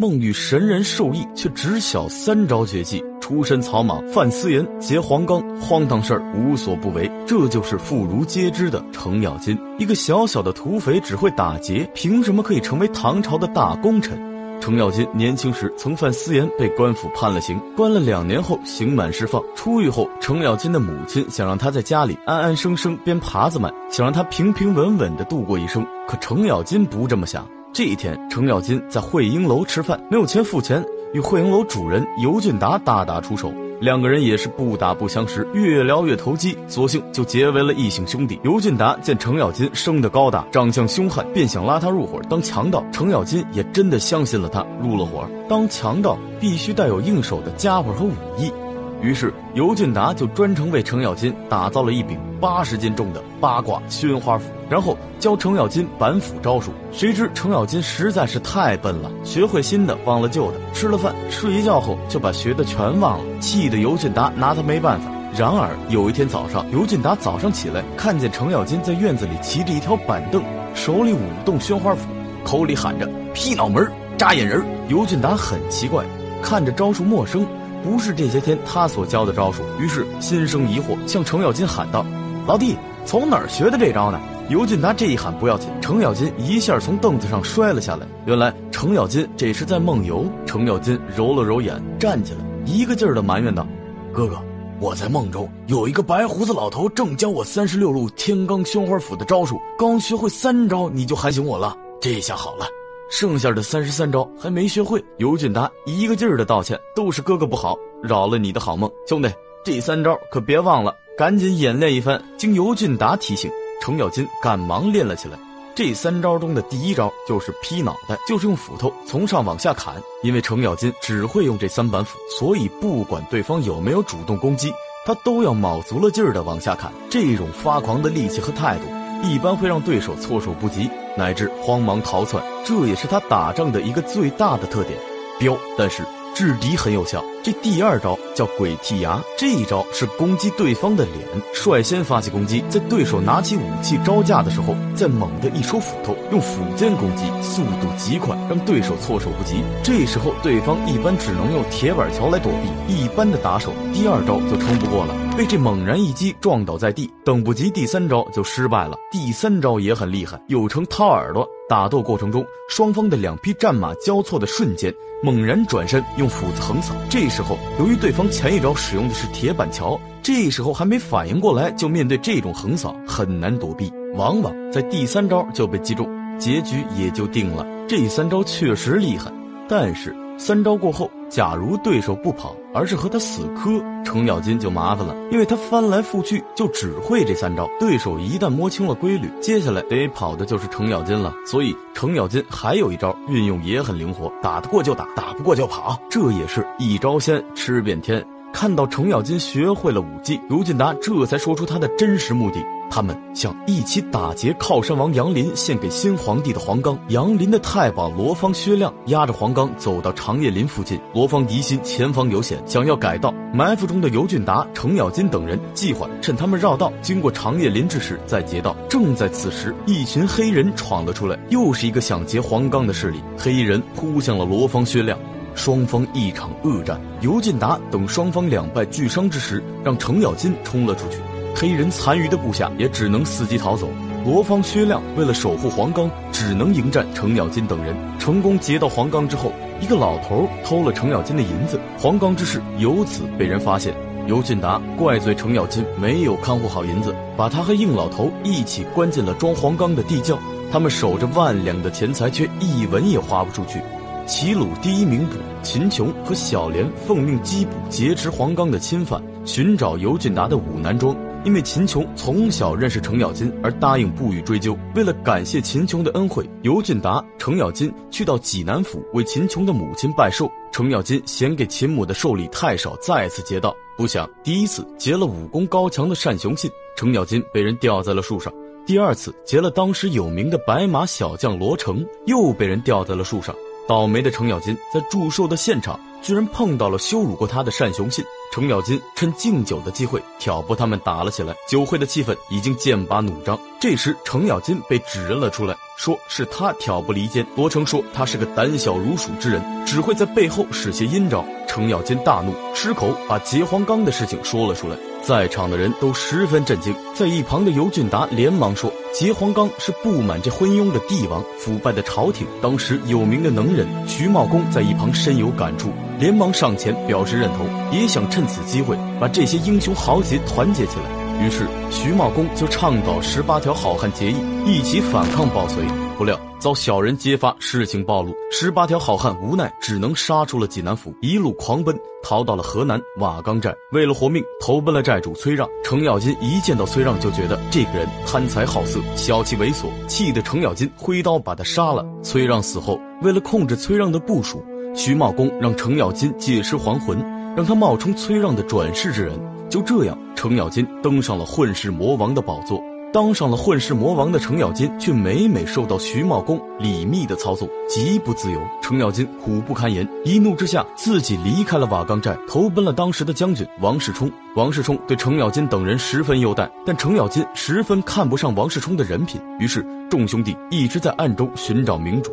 孟玉神人授意，却只晓三招绝技：出身草莽，犯私盐，劫黄冈，荒唐事儿无所不为。这就是妇孺皆知的程咬金。一个小小的土匪，只会打劫，凭什么可以成为唐朝的大功臣？程咬金年轻时曾犯私盐，被官府判了刑，关了两年后刑满释放。出狱后，程咬金的母亲想让他在家里安安生生编耙子卖，想让他平平稳稳地度过一生。可程咬金不这么想。这一天，程咬金在惠英楼吃饭，没有钱付钱，与惠英楼主人尤俊达大打出手。两个人也是不打不相识，越聊越投机，索性就结为了异姓兄弟。尤俊达见程咬金生得高大，长相凶悍，便想拉他入伙当强盗。程咬金也真的相信了他，入了伙。当强盗必须带有应手的家伙和武艺。于是，尤俊达就专程为程咬金打造了一柄八十斤重的八卦宣花斧，然后教程咬金板斧招数。谁知程咬金实在是太笨了，学会新的忘了旧的，吃了饭睡一觉后就把学的全忘了，气得尤俊达拿他没办法。然而有一天早上，尤俊达早上起来，看见程咬金在院子里骑着一条板凳，手里舞动宣花斧，口里喊着“劈脑门，扎眼人”。尤俊达很奇怪，看着招数陌生。不是这些天他所教的招数，于是心生疑惑，向程咬金喊道：“老弟，从哪儿学的这招呢？”尤俊达这一喊不要紧，程咬金一下从凳子上摔了下来。原来程咬金这是在梦游。程咬金揉了揉眼，站起来，一个劲儿的埋怨道：“哥哥，我在梦中有一个白胡子老头，正教我三十六路天罡宣花斧的招数，刚学会三招，你就喊醒我了。这下好了。”剩下的三十三招还没学会，尤俊达一个劲儿的道歉，都是哥哥不好，扰了你的好梦。兄弟，这三招可别忘了，赶紧演练一番。经尤俊达提醒，程咬金赶忙练了起来。这三招中的第一招就是劈脑袋，就是用斧头从上往下砍。因为程咬金只会用这三板斧，所以不管对方有没有主动攻击，他都要卯足了劲儿的往下砍。这种发狂的力气和态度。一般会让对手措手不及，乃至慌忙逃窜，这也是他打仗的一个最大的特点。彪，但是。制敌很有效。这第二招叫鬼剃牙，这一招是攻击对方的脸，率先发起攻击，在对手拿起武器招架的时候，再猛地一收斧头，用斧尖攻击，速度极快，让对手措手不及。这时候对方一般只能用铁板桥来躲避，一般的打手第二招就撑不过了，被这猛然一击撞倒在地，等不及第三招就失败了。第三招也很厉害，又称掏耳朵。打斗过程中，双方的两匹战马交错的瞬间，猛然转身用斧子横扫。这时候，由于对方前一招使用的是铁板桥，这时候还没反应过来，就面对这种横扫很难躲避，往往在第三招就被击中，结局也就定了。这三招确实厉害，但是。三招过后，假如对手不跑，而是和他死磕，程咬金就麻烦了，因为他翻来覆去就只会这三招。对手一旦摸清了规律，接下来得跑的就是程咬金了。所以程咬金还有一招运用也很灵活，打得过就打，打不过就跑，这也是一招鲜吃遍天。看到程咬金学会了武技，尤俊达这才说出他的真实目的。他们想一起打劫靠山王杨林献给新皇帝的黄冈。杨林的太保罗方、薛亮押着黄冈走到长叶林附近。罗方疑心前方有险，想要改道。埋伏中的尤俊达、程咬金等人计划趁他们绕道经过长叶林之时再劫道。正在此时，一群黑人闯了出来，又是一个想劫黄冈的势力。黑衣人扑向了罗方、薛亮。双方一场恶战，尤进达等双方两败俱伤之时，让程咬金冲了出去。黑人残余的部下也只能伺机逃走。罗方、薛亮为了守护黄冈，只能迎战程咬金等人。成功劫到黄冈之后，一个老头偷了程咬金的银子，黄冈之事由此被人发现。尤进达怪罪程咬金没有看护好银子，把他和应老头一起关进了装黄冈的地窖。他们守着万两的钱财，却一文也花不出去。齐鲁第一名捕秦琼和小莲奉命缉捕劫持黄冈的侵犯，寻找尤俊达的武南庄。因为秦琼从小认识程咬金，而答应不予追究。为了感谢秦琼的恩惠，尤俊达、程咬金去到济南府为秦琼的母亲拜寿。程咬金嫌给秦母的寿礼太少，再次劫道。不想第一次劫了武功高强的单雄信，程咬金被人吊在了树上；第二次劫了当时有名的白马小将罗成，又被人吊在了树上。倒霉的程咬金在祝寿的现场居然碰到了羞辱过他的单雄信。程咬金趁敬酒的机会挑拨他们打了起来，酒会的气氛已经剑拔弩张。这时，程咬金被指认了出来，说是他挑拨离间。罗成说他是个胆小如鼠之人，只会在背后使些阴招。程咬金大怒，失口把劫黄冈的事情说了出来。在场的人都十分震惊，在一旁的尤俊达连忙说：“结黄冈是不满这昏庸的帝王，腐败的朝廷。当时有名的能人徐茂公在一旁深有感触，连忙上前表示认同，也想趁此机会把这些英雄豪杰团结起来。于是徐茂公就倡导十八条好汉结义，一起反抗暴隋。不料……”遭小人揭发，事情暴露，十八条好汉无奈，只能杀出了济南府，一路狂奔，逃到了河南瓦岗寨。为了活命，投奔了寨主崔让。程咬金一见到崔让，就觉得这个人贪财好色，小气猥琐，气得程咬金挥刀把他杀了。崔让死后，为了控制崔让的部署，徐茂公让程咬金借尸还魂，让他冒充崔让的转世之人。就这样，程咬金登上了混世魔王的宝座。当上了混世魔王的程咬金，却每每受到徐茂公李密的操纵，极不自由。程咬金苦不堪言，一怒之下自己离开了瓦岗寨，投奔了当时的将军王世充。王世充对程咬金等人十分优待，但程咬金十分看不上王世充的人品，于是众兄弟一直在暗中寻找明主。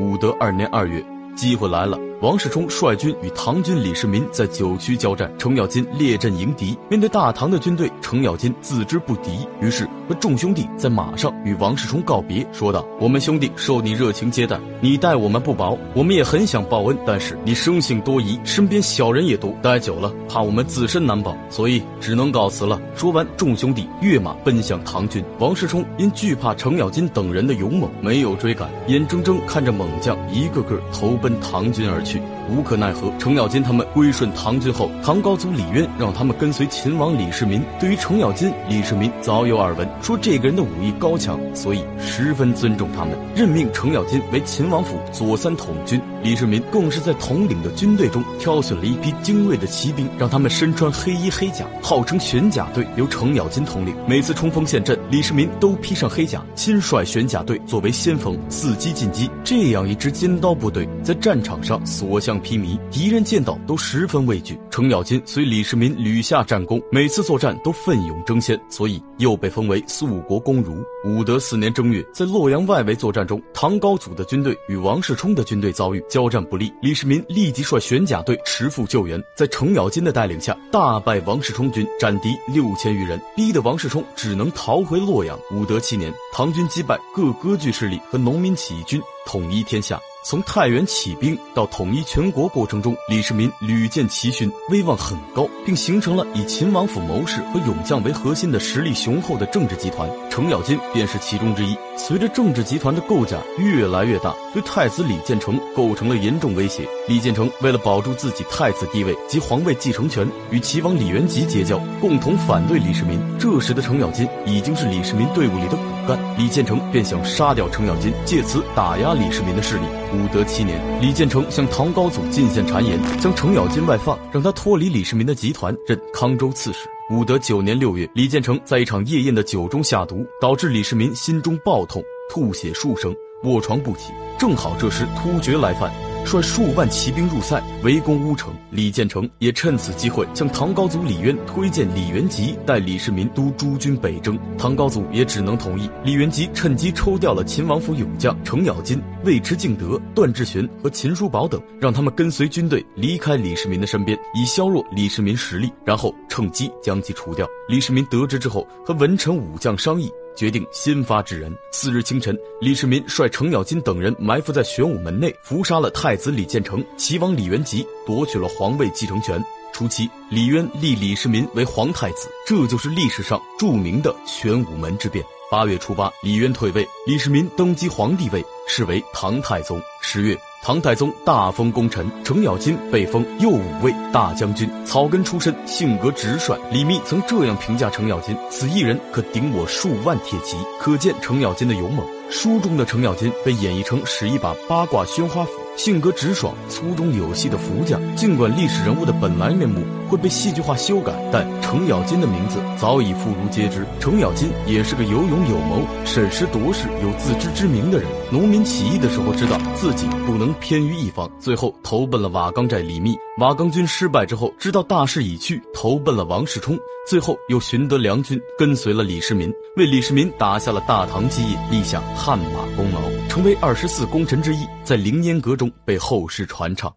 武德二年二月。机会来了，王世充率军与唐军李世民在九曲交战，程咬金列阵迎敌。面对大唐的军队，程咬金自知不敌，于是和众兄弟在马上与王世充告别，说道：“我们兄弟受你热情接待，你待我们不薄，我们也很想报恩。但是你生性多疑，身边小人也多，待久了怕我们自身难保，所以只能告辞了。”说完，众兄弟跃马奔向唐军。王世充因惧怕程咬金等人的勇猛，没有追赶，眼睁睁看着猛将一个个投奔。唐军而去，去。无可奈何。程咬金他们归顺唐军后，唐高祖李渊让他们跟随秦王李世民。对于程咬金，李世民早有耳闻，说这个人的武艺高强，所以十分尊重他们，任命程咬金为秦王府左三统军。李世民更是在统领的军队中挑选了一批精锐的骑兵，让他们身穿黑衣黑甲，号称玄甲队，由程咬金统领。每次冲锋陷阵，李世民都披上黑甲，亲率玄甲队作为先锋，伺机进击。这样一支尖刀部队，在战场上所向披靡，敌人见到都十分畏惧。程咬金随李世民屡下战功，每次作战都奋勇争先，所以又被封为肃国公儒。武德四年正月，在洛阳外围作战中，唐高祖的军队与王世充的军队遭遇交战不利，李世民立即率玄甲队驰赴救援，在程咬金的带领下，大败王世充军，斩敌六千余人，逼得王世充只能逃回洛阳。武德七年，唐军击败各割据势力和农民起义军，统一天下。从太原起兵到统一全国过程中，李世民屡建奇勋，威望很高，并形成了以秦王府谋士和勇将为核心的实力雄厚的政治集团。程咬金便是其中之一。随着政治集团的构架越来越大，对太子李建成构成了严重威胁。李建成为了保住自己太子地位及皇位继承权，与齐王李元吉结交，共同反对李世民。这时的程咬金已经是李世民队伍里的骨干，李建成便想杀掉程咬金，借此打压李世民的势力。武德七年，李建成向唐高祖进献谗言，将程咬金外放，让他脱离李世民的集团，任康州刺史。武德九年六月，李建成在一场夜宴的酒中下毒，导致李世民心中暴痛，吐血数声，卧床不起。正好这时突厥来犯。率数万骑兵入塞，围攻乌城。李建成也趁此机会向唐高祖李渊推荐李元吉带李世民督诸军北征。唐高祖也只能同意。李元吉趁机抽调了秦王府勇将程咬金、尉迟敬德、段志玄和秦叔宝等，让他们跟随军队离开李世民的身边，以削弱李世民实力，然后趁机将其除掉。李世民得知之后，和文臣武将商议。决定先发制人。次日清晨，李世民率程咬金等人埋伏在玄武门内，伏杀了太子李建成、齐王李元吉，夺取了皇位继承权。初期，李渊立李世民为皇太子，这就是历史上著名的玄武门之变。八月初八，李渊退位，李世民登基皇帝位，是为唐太宗。十月。唐太宗大封功臣，程咬金被封右武卫大将军，草根出身，性格直率。李密曾这样评价程咬金：“此一人可顶我数万铁骑。”可见程咬金的勇猛。书中的程咬金被演绎成使一把八卦宣花斧，性格直爽、粗中有细的福将。尽管历史人物的本来面目会被戏剧化修改，但程咬金的名字早已妇孺皆知。程咬金也是个有勇有谋、审时度势、有自知之明的人。农民起义的时候，知道自己不能偏于一方，最后投奔了瓦岗寨李密。瓦岗军失败之后，知道大势已去，投奔了王世充。最后又寻得良军，跟随了李世民，为李世民打下了大唐基业，立下汗马功劳，成为二十四功臣之一，在凌烟阁中被后世传唱。